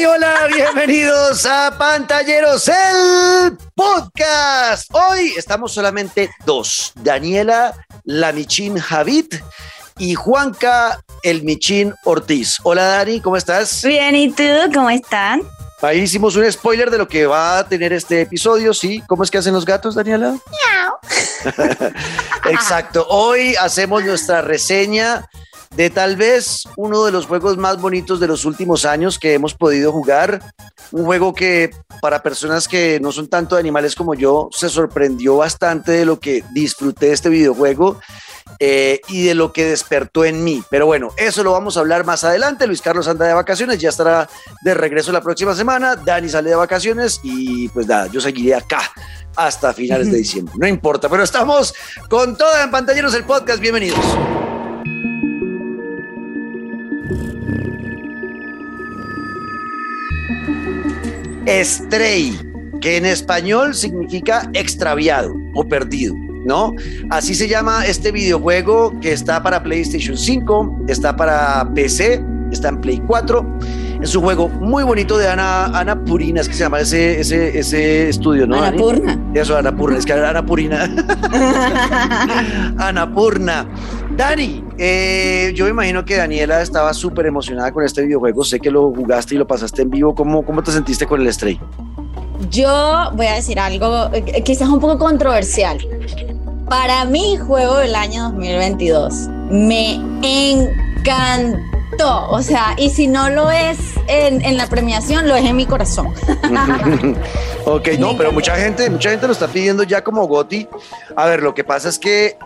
hola, bienvenidos a Pantalleros, el podcast. Hoy estamos solamente dos, Daniela La Michin Javid y Juanca el Michín Ortiz. Hola Dani, ¿cómo estás? Bien, ¿y tú? ¿Cómo están? Ahí hicimos un spoiler de lo que va a tener este episodio, ¿sí? ¿Cómo es que hacen los gatos, Daniela? Miau. Exacto. Hoy hacemos nuestra reseña de tal vez uno de los juegos más bonitos de los últimos años que hemos podido jugar. Un juego que para personas que no son tanto de animales como yo, se sorprendió bastante de lo que disfruté de este videojuego. eh, y de lo que despertó en mí. Pero bueno, eso lo vamos a hablar más adelante. Luis Carlos anda de vacaciones, ya estará de regreso la próxima semana. Dani sale de vacaciones y pues nada, yo seguiré acá hasta finales de diciembre. No importa, pero estamos con toda en pantalleros el podcast. Bienvenidos. Stray, que en español significa extraviado o perdido, ¿no? Así se llama este videojuego que está para PlayStation 5, está para PC, está en Play 4. Es un juego muy bonito de Ana, Ana Purina, es que se llama ese, ese, ese estudio, ¿no? Dani? Annapurna. Eso, Ana Purna, es que Ana Purina. Dani, eh, yo me imagino que Daniela estaba súper emocionada con este videojuego. Sé que lo jugaste y lo pasaste en vivo. ¿Cómo, cómo te sentiste con el Stray? Yo voy a decir algo eh, quizás un poco controversial. Para mí, juego del año 2022 me encantó. O sea, y si no lo es en, en la premiación, lo es en mi corazón. ok, no, pero mucha gente, mucha gente lo está pidiendo ya como Goti. A ver, lo que pasa es que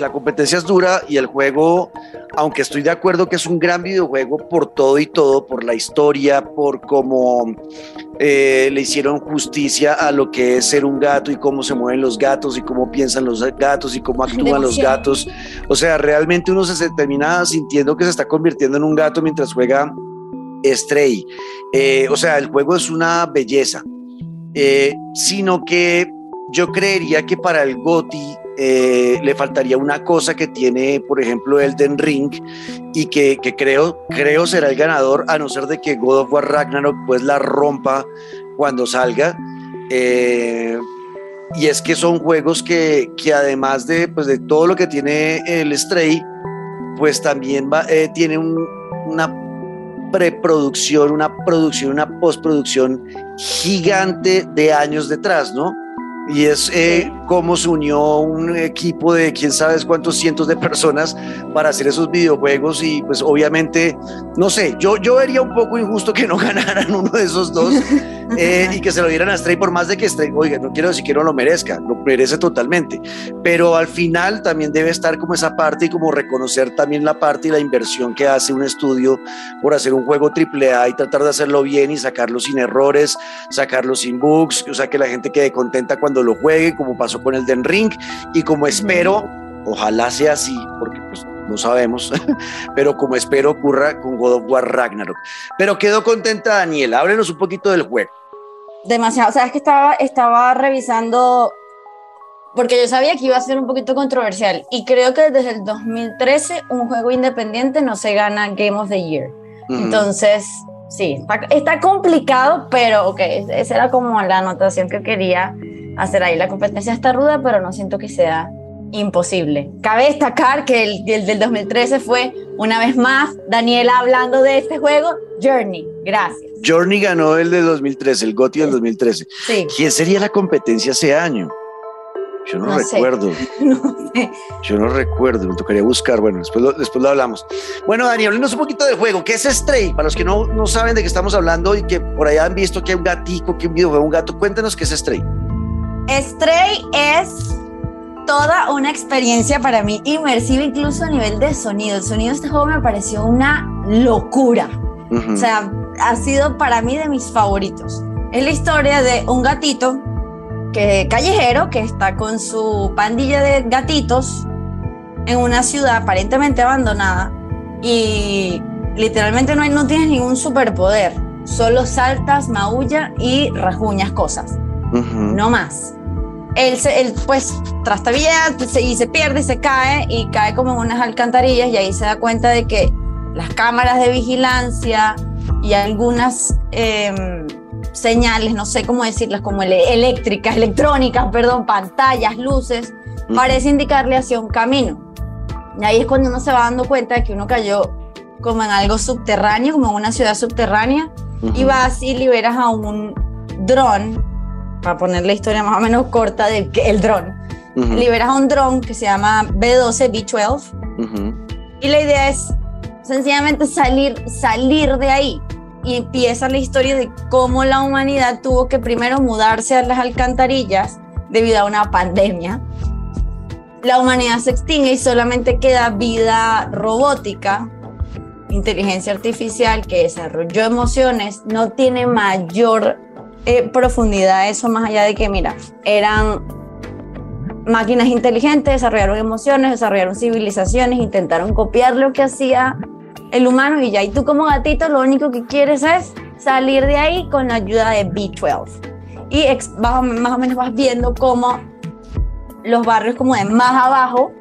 la competencia es dura y el juego, aunque estoy de acuerdo que es un gran videojuego por todo y todo, por la historia, por cómo eh, le hicieron justicia a lo que es ser un gato y cómo se mueven los gatos y cómo piensan los gatos y cómo actúan los gatos. O sea, realmente uno se, se termina sintiendo que se está convirtiendo en un gato mientras juega Stray. Eh, o sea, el juego es una belleza, Eh, sino que yo creería que para el GOTI eh, le faltaría una cosa que tiene, por ejemplo, Elden Ring y que, creo, creo será el ganador, a no ser de que God of War Ragnarok pues la rompa cuando salga. Eh, y es que son juegos que, que además de, pues, de todo lo que tiene el Stray, pues también eh, tiene un- una preproducción, una producción, una postproducción gigante de años detrás, ¿no? Y es eh, Sí. cómo se unió un equipo de quién sabe cuántos cientos de personas para hacer esos videojuegos y pues obviamente, no sé, yo, yo vería un poco injusto que no ganaran uno de esos dos eh, y que se lo dieran a Stray por más de que Stray, oiga, no quiero decir que no lo merezca, lo merece totalmente, pero al final también debe estar como esa parte y como reconocer también la parte y la inversión que hace un estudio por hacer un juego AAA y tratar de hacerlo bien y sacarlo sin errores, sacarlo sin bugs, o sea, que la gente quede contenta cuando lo juegue, como pasó con el Den Ring y como espero, ojalá sea así, porque pues no sabemos, pero como espero ocurra con God of War Ragnarok. Pero quedó contenta Daniela, háblenos un poquito del juego. Demasiado. O sea, es que estaba, estaba revisando, porque yo sabía que iba a ser un poquito controversial. Y creo que desde el 2013 un juego independiente no se gana Game of the Year. Entonces, sí, está, está complicado, pero ok, esa era como la anotación que quería hacer ahí. La competencia está ruda, pero no siento que sea imposible. Cabe destacar que el, el del 2013 fue, una vez más, Daniela hablando de este juego, Journey. Gracias. Journey ganó el de 2013, el GOTY del 2013. Sí, ¿Quién sería la competencia ese año? Yo no, No sé. recuerdo, no sé. yo no recuerdo, me tocaría buscar, bueno, después lo, después lo hablamos. Bueno, Dani, háblenos un poquito del juego, ¿qué es Stray? Para los que no, no saben de qué estamos hablando y que por allá han visto que hay un gatico, que un videojuego, un gato, cuéntenos qué es Stray. Stray es toda una experiencia para mí inmersiva, incluso a nivel de sonido. El sonido de este juego me pareció una locura. O sea, ha sido para mí de mis favoritos. Es la historia de un gatito que, callejero que está con su pandilla de gatitos en una ciudad aparentemente abandonada y literalmente no, hay, no tienes ningún superpoder. Solo saltas, maulla y rajuñas cosas. No más. Él, se, él pues trastabilla se- y se pierde y se cae y cae como en unas alcantarillas y ahí se da cuenta de que las cámaras de vigilancia y algunas em, señales, no sé cómo decirlas, como eléctricas, electrónicas, perdón, pantallas, luces, parece indicarle hacia un camino. Y ahí es cuando uno se va dando cuenta de que uno cayó como en algo subterráneo, como en una ciudad subterránea, y vas y liberas a un dron, para poner la historia más o menos corta del el dron. Liberas a un dron que se llama B12, B12, y la idea es sencillamente salir, salir de ahí. Y empieza la historia de cómo la humanidad tuvo que primero mudarse a las alcantarillas debido a una pandemia. La humanidad se extingue y solamente queda vida robótica, inteligencia artificial que desarrolló emociones, no tiene mayor eh, profundidad eso más allá de que, mira, eran máquinas inteligentes, desarrollaron emociones, desarrollaron civilizaciones, intentaron copiar lo que hacía el humano y ya. Y tú como gatito lo único que quieres es salir de ahí con la ayuda de B12. Y más o menos vas viendo cómo los barrios como de más abajo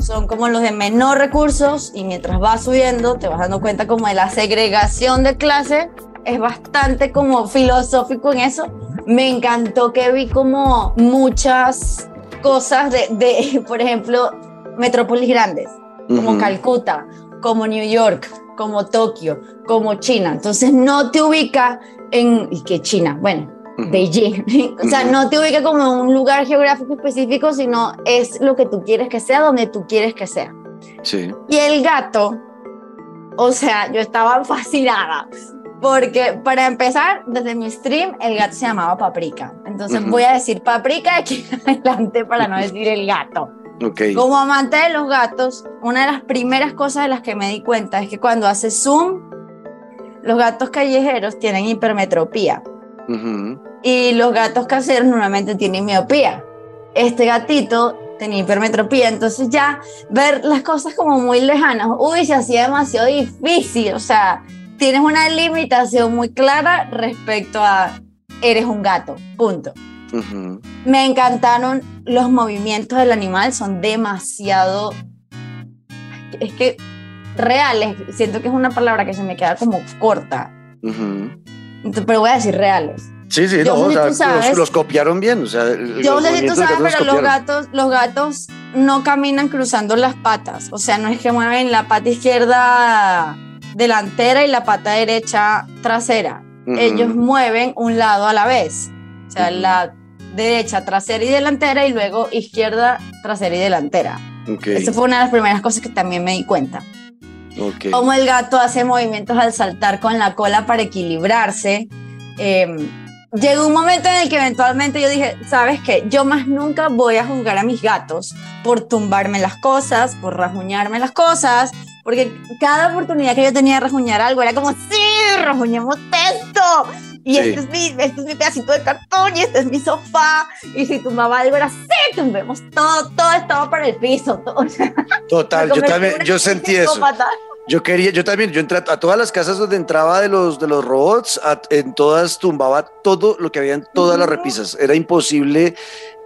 son como los de menor recursos y mientras vas subiendo te vas dando cuenta como de la segregación de clase. Es bastante como filosófico en eso. Me encantó que vi como muchas cosas de, de por ejemplo, metrópolis grandes, como Calcuta, como New York, como Tokio, como China. Entonces no te ubica en, ¿y qué China? Bueno, Beijing. o sea, no te ubica como en un lugar geográfico específico, sino es lo que tú quieres que sea, donde tú quieres que sea. Sí. Y el gato, o sea, yo estaba fascinada. Porque para empezar, desde mi stream, el gato se llamaba Paprika. Entonces voy a decir Paprika aquí adelante para no decir el gato. Como amante de los gatos, una de las primeras cosas de las que me di cuenta es que cuando hace zoom, los gatos callejeros tienen hipermetropía. Y los gatos caseros normalmente tienen miopía. Este gatito tenía hipermetropía, entonces ya ver las cosas como muy lejanas, uy, se hacía demasiado difícil, o sea, tienes una limitación muy clara respecto a eres un gato, punto. Me encantaron los movimientos del animal, son demasiado... Es que reales, siento que es una palabra que se me queda como corta. pero voy a decir reales. Sí, sí, no, los, copiaron bien. O sea, yo sé si tú sabes, pero los gatos, los gatos no caminan cruzando las patas. O sea, no es que mueven la pata izquierda delantera y la pata derecha trasera. Ellos mueven un lado a la vez. O sea, la derecha, trasera y delantera y luego izquierda, trasera y delantera. Okay. Esa fue una de las primeras cosas que también me di cuenta. Okay. Cómo el gato hace movimientos al saltar con la cola para equilibrarse. Eh, llegó un momento en el que eventualmente yo dije, sabes qué, yo más nunca voy a juzgar a mis gatos por tumbarme las cosas, por rasguñarme las cosas, porque cada oportunidad que yo tenía de rasguñar algo era como, sí, rasguñemos esto, y este, es mi, este es mi pedacito de cartón y este es mi sofá. Y si tumbaba algo era, sí, tumbemos todo, todo estaba para el piso. Todo. Total, yo también, yo sentí eso. Yo quería, yo también, yo entré a todas las casas donde entraba de los, de los robots, en todas tumbaba todo lo que había en todas las repisas. Era imposible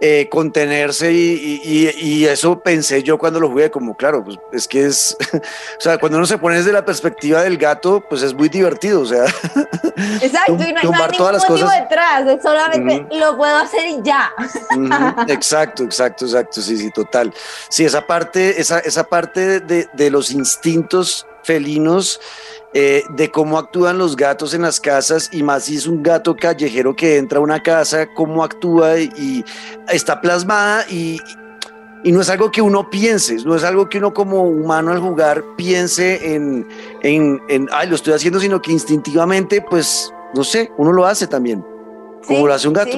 eh, contenerse y, y, eso pensé yo cuando lo jugué, como claro, pues es que es, o sea, cuando uno se pone desde la perspectiva del gato, pues es muy divertido, o sea. Exacto, y no hay nada, todas las cosas. detrás, es solamente lo puedo hacer y ya. Exacto, exacto, exacto, sí, sí, total. Sí, esa parte, esa, esa parte de, de los instintos felinos, eh, de cómo actúan los gatos en las casas y más si es un gato callejero que entra a una casa, cómo actúa y, está plasmada y, y, no es algo que uno piense, no es algo que uno como humano al jugar piense en, en, en ay, lo estoy haciendo, sino que instintivamente, pues, no sé, uno lo hace también, como lo hace un gato.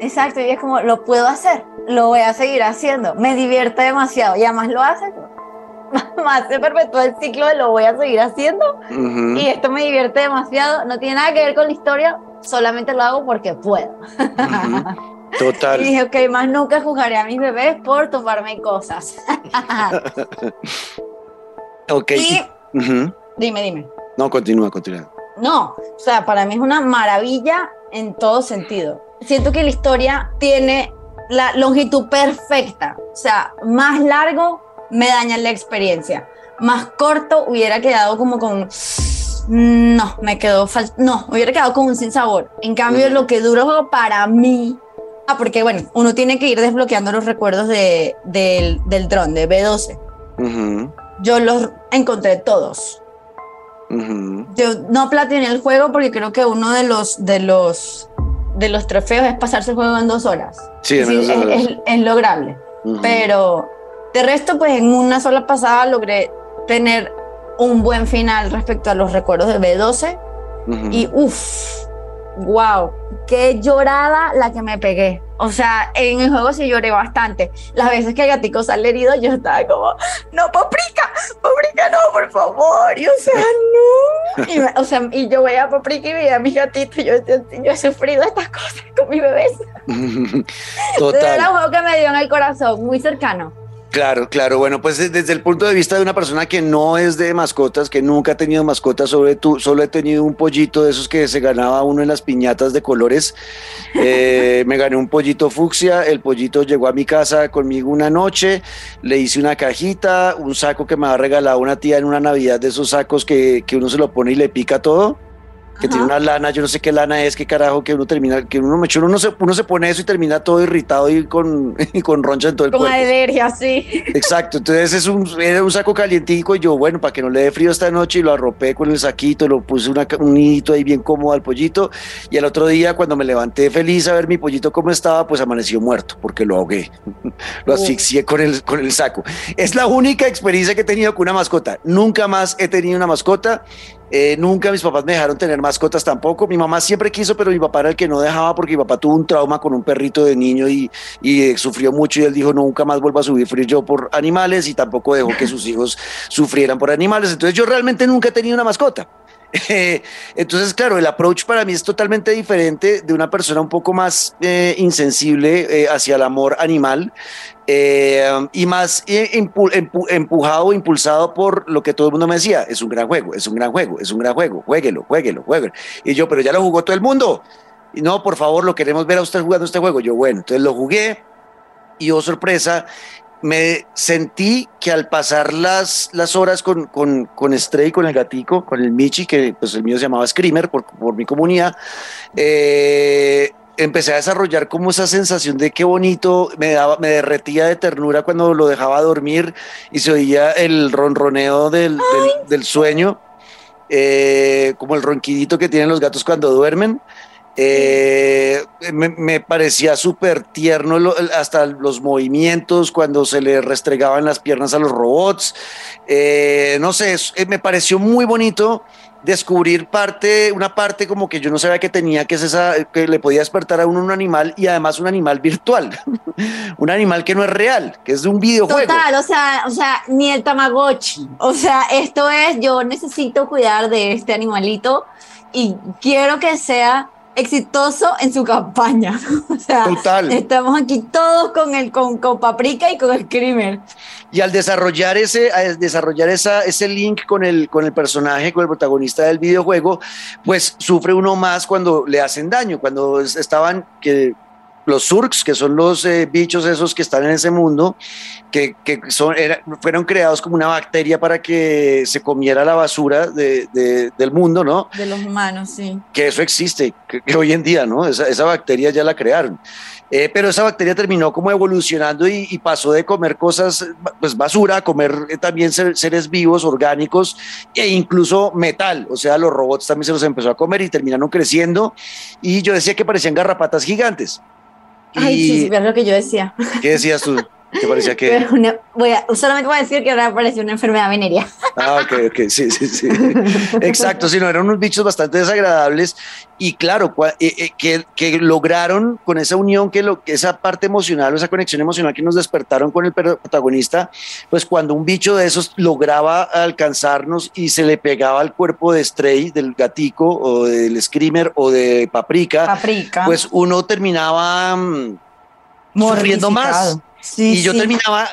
Exacto, y es como, lo puedo hacer, lo voy a seguir haciendo, me divierte demasiado y además lo hace más se perpetúa el ciclo de lo voy a seguir haciendo y esto me divierte demasiado. No tiene nada que ver con la historia, solamente lo hago porque puedo. Total. Y dije, ok, más nunca jugaré a mis bebés por tomarme cosas. ok. Dime, dime. No, continúa, continúa. No, o sea, para mí es una maravilla en todo sentido. Siento que la historia tiene la longitud perfecta, o sea, más largo me daña la experiencia. Más corto hubiera quedado como con No, me quedó fal no, hubiera quedado con un sin sabor. En cambio, lo que duró para mí, ah, porque bueno, uno tiene que ir desbloqueando los recuerdos de, del, del dron, de B12. Yo los encontré todos. Yo no platiné el juego porque creo que uno de los, de los, de los trofeos es pasarse el juego en dos horas. Sí, es, es, lograble. Pero de resto, pues en una sola pasada logré tener un buen final respecto a los recuerdos de B12. Y uff, wow, qué llorada la que me pegué. O sea, en el juego sí lloré bastante. Las veces que el gatico sale herido, yo estaba como, no, Paprika, Paprika, no, por favor. Y o sea, no. Y, o sea, y yo veía a Paprika y veía a mi gatito. Y yo, yo, he sufrido estas cosas con mi bebé. Total. Era un juego que me dio en el corazón, muy cercano. Claro, claro. Bueno, pues desde el punto de vista de una persona que no es de mascotas, que nunca ha tenido mascotas, sobre tú, solo he tenido un pollito de esos que se ganaba uno en las piñatas de colores. Eh, me gané un pollito fucsia, el pollito llegó a mi casa conmigo una noche, le hice una cajita, un saco que me ha regalado una tía en una Navidad de esos sacos que, que uno se lo pone y le pica todo que tiene una lana, yo no sé qué lana es, qué carajo, que uno termina, que uno me uno se, uno se pone eso y termina todo irritado y con, y con roncha en todo el cuerpo. Con alergia, sí. Exacto, entonces es un, era un saco calientico y yo, bueno, para que no le dé frío esta noche y lo arropé con el saquito, lo puse una, un nidito ahí bien cómodo al pollito y el otro día cuando me levanté feliz a ver mi pollito cómo estaba, pues amaneció muerto porque lo ahogué, lo asfixié con el, con el saco. Es la única experiencia que he tenido con una mascota, nunca más he tenido una mascota eh, nunca mis papás me dejaron tener mascotas tampoco. Mi mamá siempre quiso, pero mi papá era el que no dejaba porque mi papá tuvo un trauma con un perrito de niño y, eh, sufrió mucho y él dijo, nunca más vuelvo a sufrir yo por animales y tampoco dejó que sus hijos sufrieran por animales. Entonces yo realmente nunca he tenido una mascota. entonces, claro, el approach para mí es totalmente diferente de una persona un poco más eh, insensible hacia el amor animal eh, y más empujado, impulsado por lo que todo el mundo me decía, es un gran juego, es un gran juego, es un gran juego, jueguelo, jueguelo, jueguelo. Y yo, pero ya lo jugó todo el mundo. Y no, por favor, lo queremos ver a usted jugando este juego. Yo, bueno, entonces lo jugué y oh sorpresa, me sentí que al pasar las, las horas con, con, con Stray, con el gatico, con el Michi, que pues el mío se llamaba Screamer por, por mi comunidad, eh, empecé a desarrollar como esa sensación de qué bonito, me, daba, me derretía de ternura cuando lo dejaba dormir y se oía el ronroneo del, del, sueño, eh, como el ronquidito que tienen los gatos cuando duermen. Eh, me, parecía súper tierno hasta los movimientos cuando se le restregaban las piernas a los robots. Eh, no sé, me pareció muy bonito descubrir parte, una parte como que yo no sabía que tenía, que es esa, que le podía despertar a uno un animal y además un animal virtual, un animal que no es real, que es de un videojuego. Total, o sea, o sea, ni el Tamagotchi. O sea, esto es, yo necesito cuidar de este animalito y quiero que sea exitoso en su campaña. o sea, estamos aquí todos con el con, con Paprika y con el Screamer. Y al desarrollar ese, al desarrollar esa, ese link con el, con el personaje, con el protagonista del videojuego, pues sufre uno más cuando le hacen daño, cuando estaban que los surks, que son los eh, bichos esos que están en ese mundo, que, que son, fueron creados como una bacteria para que se comiera la basura de, del mundo, ¿no? De los humanos, sí. Que eso existe, que, hoy en día, ¿no? Esa, esa bacteria ya la crearon. Eh, pero esa bacteria terminó como evolucionando y, pasó de comer cosas, pues basura, a comer eh, también seres vivos, orgánicos e incluso metal. O sea, los robots también se los empezó a comer y terminaron creciendo. Y yo decía que parecían garrapatas gigantes. Ay, sí, es lo que yo decía. ¿Qué decías tú? ¿Qué parecía que? voy a, solamente voy a decir que ahora parecía una enfermedad venérea. Ah, ok, ok, sí, sí, sí. Exacto, sí, no, eran unos bichos bastante desagradables y claro, eh, eh, que, que, lograron con esa unión, que, lo, que esa parte emocional esa conexión emocional que nos despertaron con el protagonista, pues cuando un bicho de esos lograba alcanzarnos y se le pegaba al cuerpo de Stray, del gatico o del Screamer o de Paprika, Paprika. pues uno terminaba mm, sufriendo más y yo terminaba,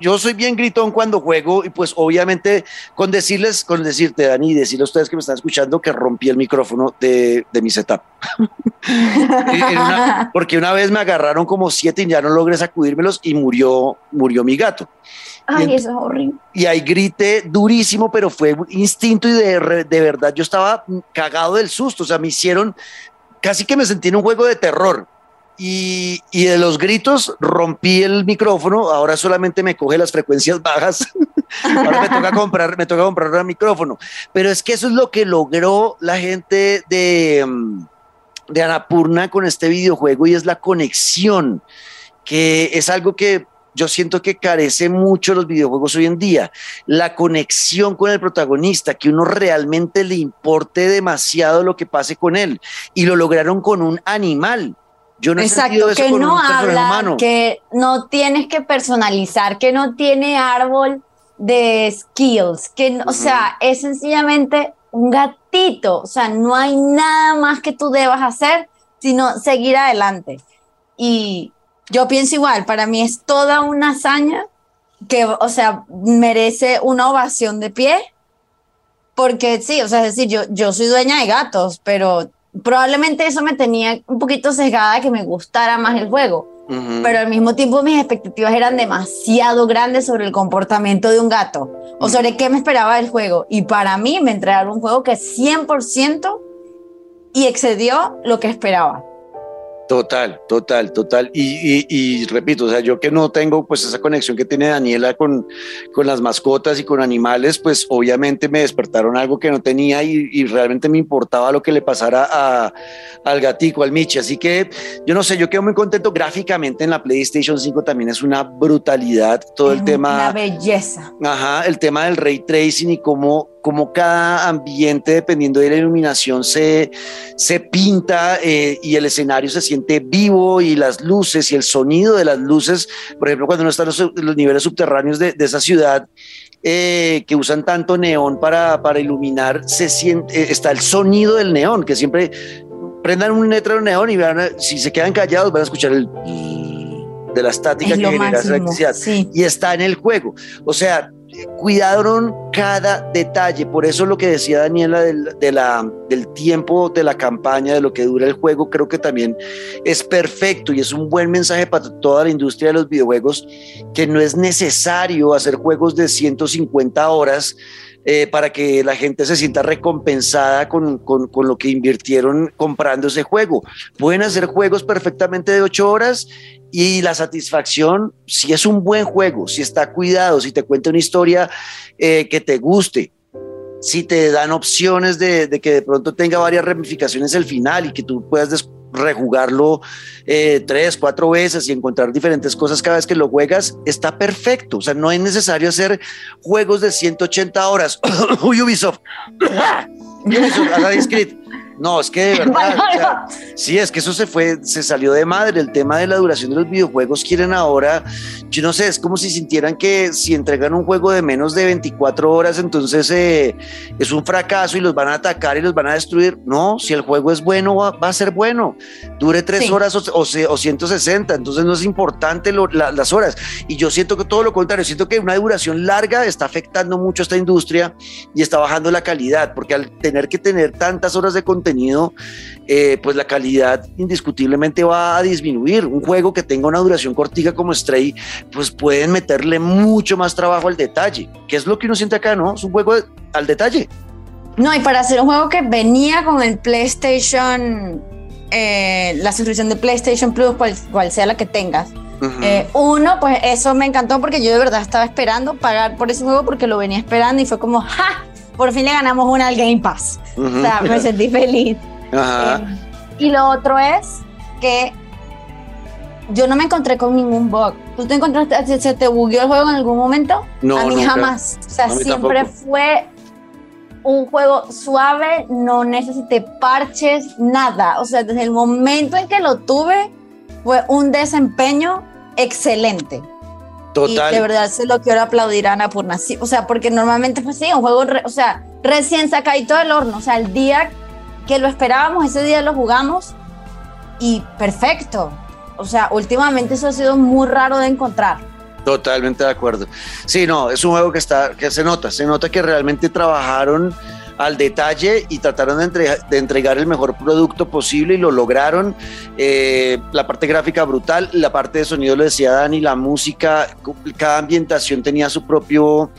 yo soy bien gritón cuando juego y pues obviamente con decirles, con decirte Dani, decirle a ustedes que me están escuchando que rompí el micrófono de, de mi setup. porque una vez me agarraron como siete y ya no logré sacudírmelos y murió, murió mi gato. Ay, eso es horrible. Y ahí grité durísimo, pero fue instinto y de, de verdad yo estaba cagado del susto. O sea, me hicieron, casi que me sentí en un juego de terror. Y, de los gritos rompí el micrófono, ahora solamente me coge las frecuencias bajas, ahora me toca comprar, me toca comprar un micrófono. Pero es que eso es lo que logró la gente de, mm, de Anapurna con este videojuego y es la conexión, que es algo que yo siento que carece mucho los videojuegos hoy en día. La conexión con el protagonista, que uno realmente le importe demasiado lo que pase con él. Y lo lograron con un animal. Yo no Exacto, que no habla, que no tienes que personalizar, que no tiene árbol de skills, que, o sea, es sencillamente un gatito, o sea, no hay nada más que tú debas hacer, sino seguir adelante. Y yo pienso igual, para mí es toda una hazaña que, o sea, merece una ovación de pie, porque sí, o sea, es decir, yo, yo soy dueña de gatos, pero probablemente eso me tenía un poquito sesgada de que me gustara más el juego. Pero al mismo tiempo mis expectativas eran demasiado grandes sobre el comportamiento de un gato o sobre qué me esperaba del juego. Y para mí me entregaron un juego que 100% y excedió lo que esperaba. Total, total, total. Y, repito, o sea, yo que no tengo pues esa conexión que tiene Daniela con, con las mascotas y con animales, pues obviamente me despertaron algo que no tenía y, realmente me importaba lo que le pasara a, al gatico, al Michi. Así que yo no sé, yo quedo muy contento gráficamente en la PlayStation 5 también es una brutalidad todo el tema. Una belleza. Ajá, el tema del ray tracing y cómo como cada ambiente, dependiendo de la iluminación, se, se pinta eh, y el escenario se siente vivo y las luces y el sonido de las luces, por ejemplo, cuando uno está en los, niveles subterráneos de, de esa ciudad, eh, que usan tanto neón para, para iluminar, se siente, eh, está el sonido del neón, que siempre prendan un letrero neón y vean, si se quedan callados van a escuchar el de la estática que genera esa electricidad. Y está en el juego. O sea, cuidaron cada detalle. Por eso lo que decía Daniela del, del tiempo de la campaña, de lo que dura el juego, creo que también es perfecto y es un buen mensaje para toda la industria de los videojuegos, que no es necesario hacer juegos de 150 horas. Eh, para que la gente se sienta recompensada con, con, lo que invirtieron comprando ese juego. Pueden hacer juegos perfectamente de 8 horas y la satisfacción, si es un buen juego, si está cuidado, si te cuenta una historia eh, que te guste, si te dan opciones de, que de pronto tenga varias ramificaciones el final y que tú puedas rejugarlo eh, tres, cuatro veces y encontrar diferentes cosas cada vez que lo juegas, está perfecto. O sea, no es necesario hacer juegos de 180 horas. Ubisoft. Ubisoft, Assassin's Creed no, es que de verdad, sí, es que eso se fue, se salió de madre. El tema de la duración de los videojuegos quieren ahora, yo no sé, es como si sintieran que si entregan un juego de menos de 24 horas, entonces eh, es un fracaso y los van a atacar y los van a destruir. No, si el juego es bueno, va, a ser bueno. Dure tres horas o, o, 160, entonces no es importante las horas. Y yo siento que todo lo contrario, siento que una duración larga está afectando mucho a esta industria y está bajando la calidad, porque al tener que tener tantas horas de contenido, contenido, eh, pues la calidad indiscutiblemente va a disminuir. Un juego que tenga una duración cortica como Stray, pues pueden meterle mucho más trabajo al detalle, que es lo que uno siente acá, ¿no? Es un juego al detalle. No, y para hacer un juego que venía con el PlayStation, eh, la suscripción de PlayStation Plus, cual, sea la que tengas, eh, uno, pues eso me encantó porque yo de verdad estaba esperando pagar por ese juego porque lo venía esperando y fue como, ¡ja! por fin le ganamos una al Game Pass. O sea, me sentí feliz. Eh, y lo otro es que yo no me encontré con ningún bug. ¿Tú te encontraste, se te bugueó el juego en algún momento? No, A mí jamás. O sea, siempre fue un juego suave, no necesité parches, nada. O sea, desde el momento en que lo tuve, fue un desempeño excelente. Y de verdad se lo quiero aplaudir a Ana Purna. o sea, porque normalmente fue así, un juego, o sea, recién sacadito del horno. O sea, el día que lo esperábamos, ese día lo jugamos y perfecto. O sea, últimamente eso ha sido muy raro de encontrar. Totalmente de acuerdo. Sí, no, es un juego que está, que se nota, se nota que realmente trabajaron al detalle y trataron de, entregar el mejor producto posible y lo lograron. Eh, la parte gráfica brutal, la parte de sonido lo decía Dani, la música, cada ambientación tenía su propio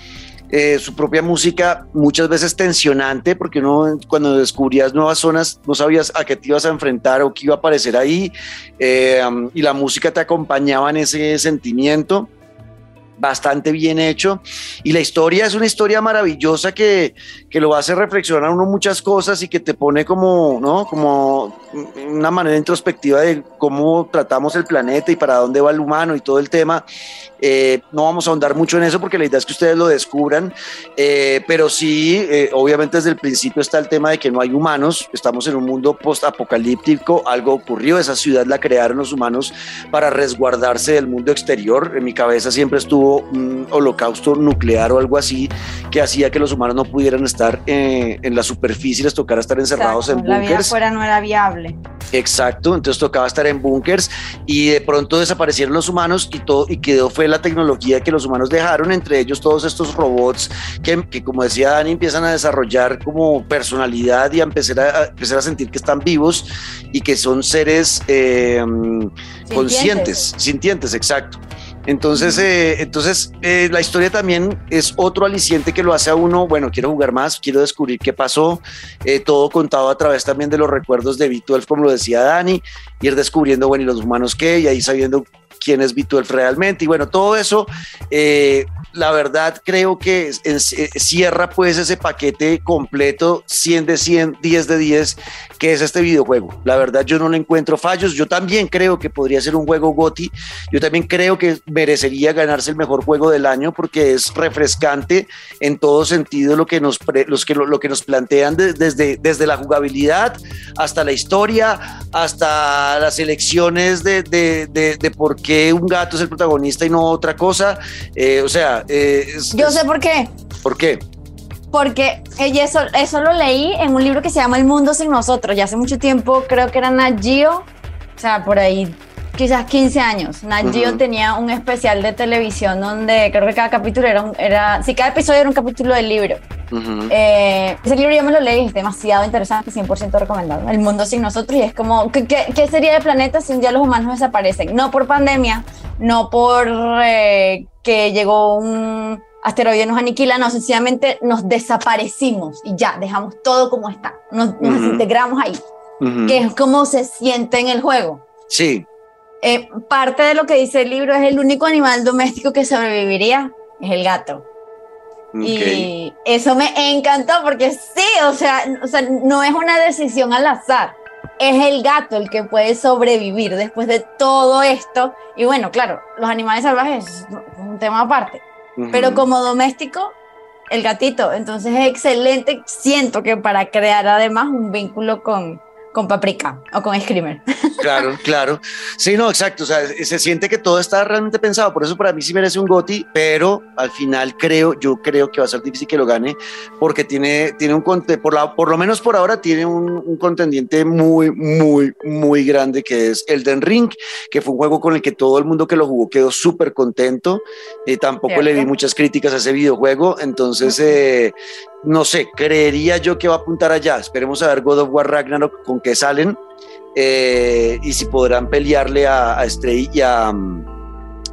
eh, su propia música, muchas veces tensionante, porque uno cuando descubrías nuevas zonas no sabías a qué te ibas a enfrentar o qué iba a aparecer ahí, eh, y la música te acompañaba en ese sentimiento bastante bien hecho. Y la historia es una historia maravillosa que, que lo hace reflexionar uno muchas cosas y que te pone como, ¿no? Como una manera introspectiva de cómo tratamos el planeta y para dónde va el humano y todo el tema. Eh, no vamos a ahondar mucho en eso porque la idea es que ustedes lo descubran, eh, pero sí, eh, obviamente desde el principio está el tema de que no hay humanos, estamos en un mundo post-apocalíptico, algo ocurrió, esa ciudad la crearon los humanos para resguardarse del mundo exterior, en mi cabeza siempre estuvo un holocausto nuclear o algo así que hacía que los humanos no pudieran estar en la superficie, les tocara estar encerrados en búnkers. La vida afuera no era viable. Exacto, entonces tocaba estar en búnkers y de pronto desaparecieron los humanos y todo y quedó fue la tecnología que los humanos dejaron, entre ellos todos estos robots que, que como decía Dani, empiezan a desarrollar como personalidad y a empezar a, empezar a sentir que están vivos y que son seres eh, conscientes, sintientes, exacto. Entonces, eh, entonces eh, la historia también es otro aliciente que lo hace a uno, bueno, quiero jugar más, quiero descubrir qué pasó, todo contado a través también de los recuerdos de B12, como lo decía Dani, ir descubriendo, bueno, y los humanos qué, y ahí sabiendo quién es B12 realmente, y bueno, todo eso eh, la verdad creo que eh, cierra pues ese paquete completo 100 de 100, 10 de 10 que es este videojuego. La verdad yo no le encuentro fallos. Yo también creo que podría ser un juego GOTI. Yo también creo que merecería ganarse el mejor juego del año porque es refrescante en todo sentido lo que nos, los que, lo, que nos plantean desde, desde la jugabilidad hasta la historia, hasta las elecciones de, de, de, por qué un gato es el protagonista y no otra cosa. Eh, o sea, eh, Yo sé por qué. ¿Por qué? Porque eso, eso lo leí en un libro que se llama El mundo sin nosotros. Ya hace mucho tiempo, creo que era Nat Geo, o sea, por ahí quizás 15 años. Nat Geo tenía un especial de televisión donde creo que cada capítulo era, era sí, cada episodio era un capítulo del libro. Eh, ese libro yo me lo leí, es demasiado interesante, 100% recomendado. El mundo sin nosotros y es como, ¿qué, ¿qué, sería el planeta si un día los humanos desaparecen? No por pandemia, no por eh, que llegó un asteroide nos aniquila, no, sencillamente nos desaparecimos y ya, dejamos todo como está, nos, integramos ahí, que es como se siente en el juego. Sí. Eh, parte de lo que dice el libro es el único animal doméstico que sobreviviría, es el gato. Y eso me encantó porque sí, o sea, o sea, no es una decisión al azar es el gato el que puede sobrevivir después de todo esto. Y bueno, claro, los animales salvajes es un tema aparte. Pero como doméstico, el gatito. Entonces es excelente. Siento que para crear además un vínculo con, con Paprika o con Screamer. Claro, claro. Sí, no, exacto. O sea, se siente que todo está realmente pensado. Por eso para mí sí merece un GOTI, pero al final creo, yo creo que va a ser difícil que lo gane porque tiene, tiene un, por, la, por lo menos por ahora, tiene un, contendiente muy, muy, muy grande que es Elden Ring, que fue un juego con el que todo el mundo que lo jugó quedó súper contento. Eh, tampoco le vi muchas críticas a ese videojuego. Entonces, eh, no sé, creería yo que va a apuntar allá. Esperemos a ver God of War Ragnarok con qué salen eh, y si podrán pelearle a, a Stray y a,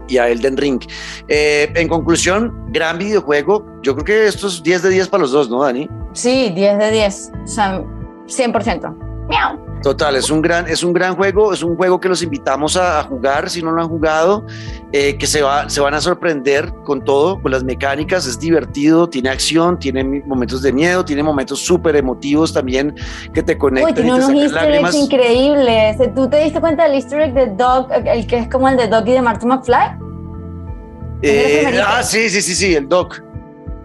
y a Elden Ring. Eh, en conclusión, gran videojuego. Yo creo que esto es 10 de 10 para los dos, ¿no, Dani? Sí, 10 de 10. O sea, 100%. ¡Miau! Total, es un gran, es un gran juego, es un juego que los invitamos a, jugar si no lo han jugado, eh, que se, va, se van a sorprender con todo, con las mecánicas, es divertido, tiene acción, tiene momentos de miedo, tiene momentos súper emotivos también que te conectan. Uy, tiene unos easter eggs increíbles. ¿Tú te diste cuenta del easter egg de Dog, el que es como el de Dog y de Marty McFly? Eh, ah, sí, sí, sí, sí, el Dog.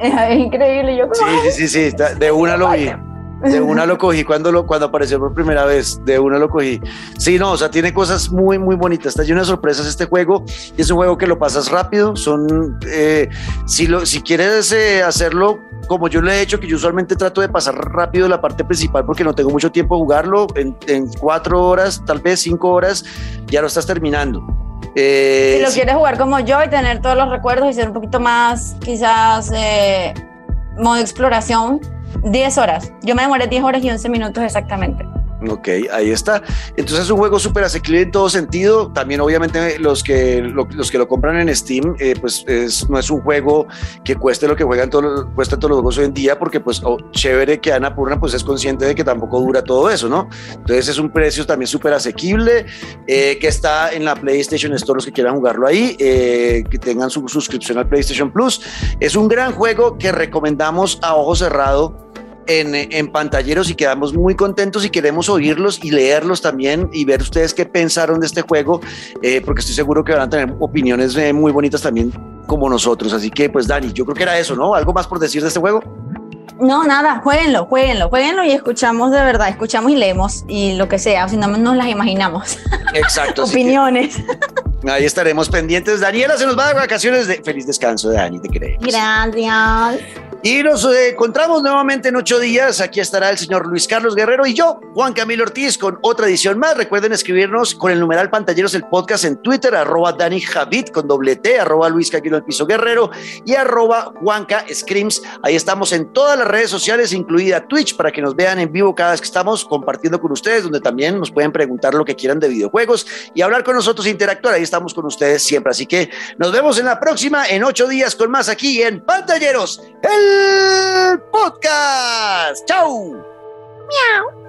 Es increíble, yo como... Sí, sí, sí, sí, de una lo vi. De una lo cogí cuando, lo, cuando apareció por primera vez. De una lo cogí. Sí, no, o sea, tiene cosas muy, muy bonitas. Está lleno de sorpresas este juego. Y es un juego que lo pasas rápido. Son, eh, si, lo, si quieres eh, hacerlo como yo lo he hecho, que yo usualmente trato de pasar rápido la parte principal porque no tengo mucho tiempo a jugarlo. En, en cuatro horas, tal vez cinco horas, ya lo estás terminando. Eh, si lo quieres jugar como yo y tener todos los recuerdos y ser un poquito más, quizás, modo exploración 10 horas. Yo me demoré 10 horas y 11 minutos exactamente. Ok, ahí está. Entonces es un juego súper asequible en todo sentido. También obviamente los que lo, los que lo compran en Steam, eh, pues es, no es un juego que cueste lo que juegan todos, cuesta todos los juegos hoy en día, porque pues oh, chévere que Ana Purna pues es consciente de que tampoco dura todo eso, ¿no? Entonces es un precio también súper asequible, eh, que está en la PlayStation Store los que quieran jugarlo ahí, eh, que tengan su suscripción al PlayStation Plus. Es un gran juego que recomendamos a ojo cerrado en, pantalleros y quedamos muy contentos y queremos oírlos y leerlos también y ver ustedes qué pensaron de este juego, eh, porque estoy seguro que van a tener opiniones eh, muy bonitas también como nosotros. Así que, pues, Dani, yo creo que era eso, ¿no? ¿Algo más por decir de este juego? No, nada, jueguenlo, jueguenlo, jueguenlo y escuchamos de verdad, escuchamos y leemos y lo que sea, si no nos las imaginamos. Exacto. Opiniones. Ahí estaremos pendientes. Daniela se nos va de vacaciones de feliz descanso, Dani, te creemos. Gracias. Y nos eh, encontramos nuevamente en ocho días. Aquí estará el señor Luis Carlos Guerrero y yo, Juan Camilo Ortiz, con otra edición más. Recuerden escribirnos con el numeral Pantalleros el podcast en Twitter, arroba Dani Javid con doble T, arroba Luis Camilo el Piso Guerrero y arroba Juanca Screams. Ahí estamos en todas las redes sociales, incluida Twitch, para que nos vean en vivo cada vez que estamos compartiendo con ustedes, donde también nos pueden preguntar lo que quieran de videojuegos y hablar con nosotros, interactuar. Ahí estamos con ustedes siempre. Así que nos vemos en la próxima, en ocho días, con más aquí en Pantalleros. El podcast. ¡Chao! Miau.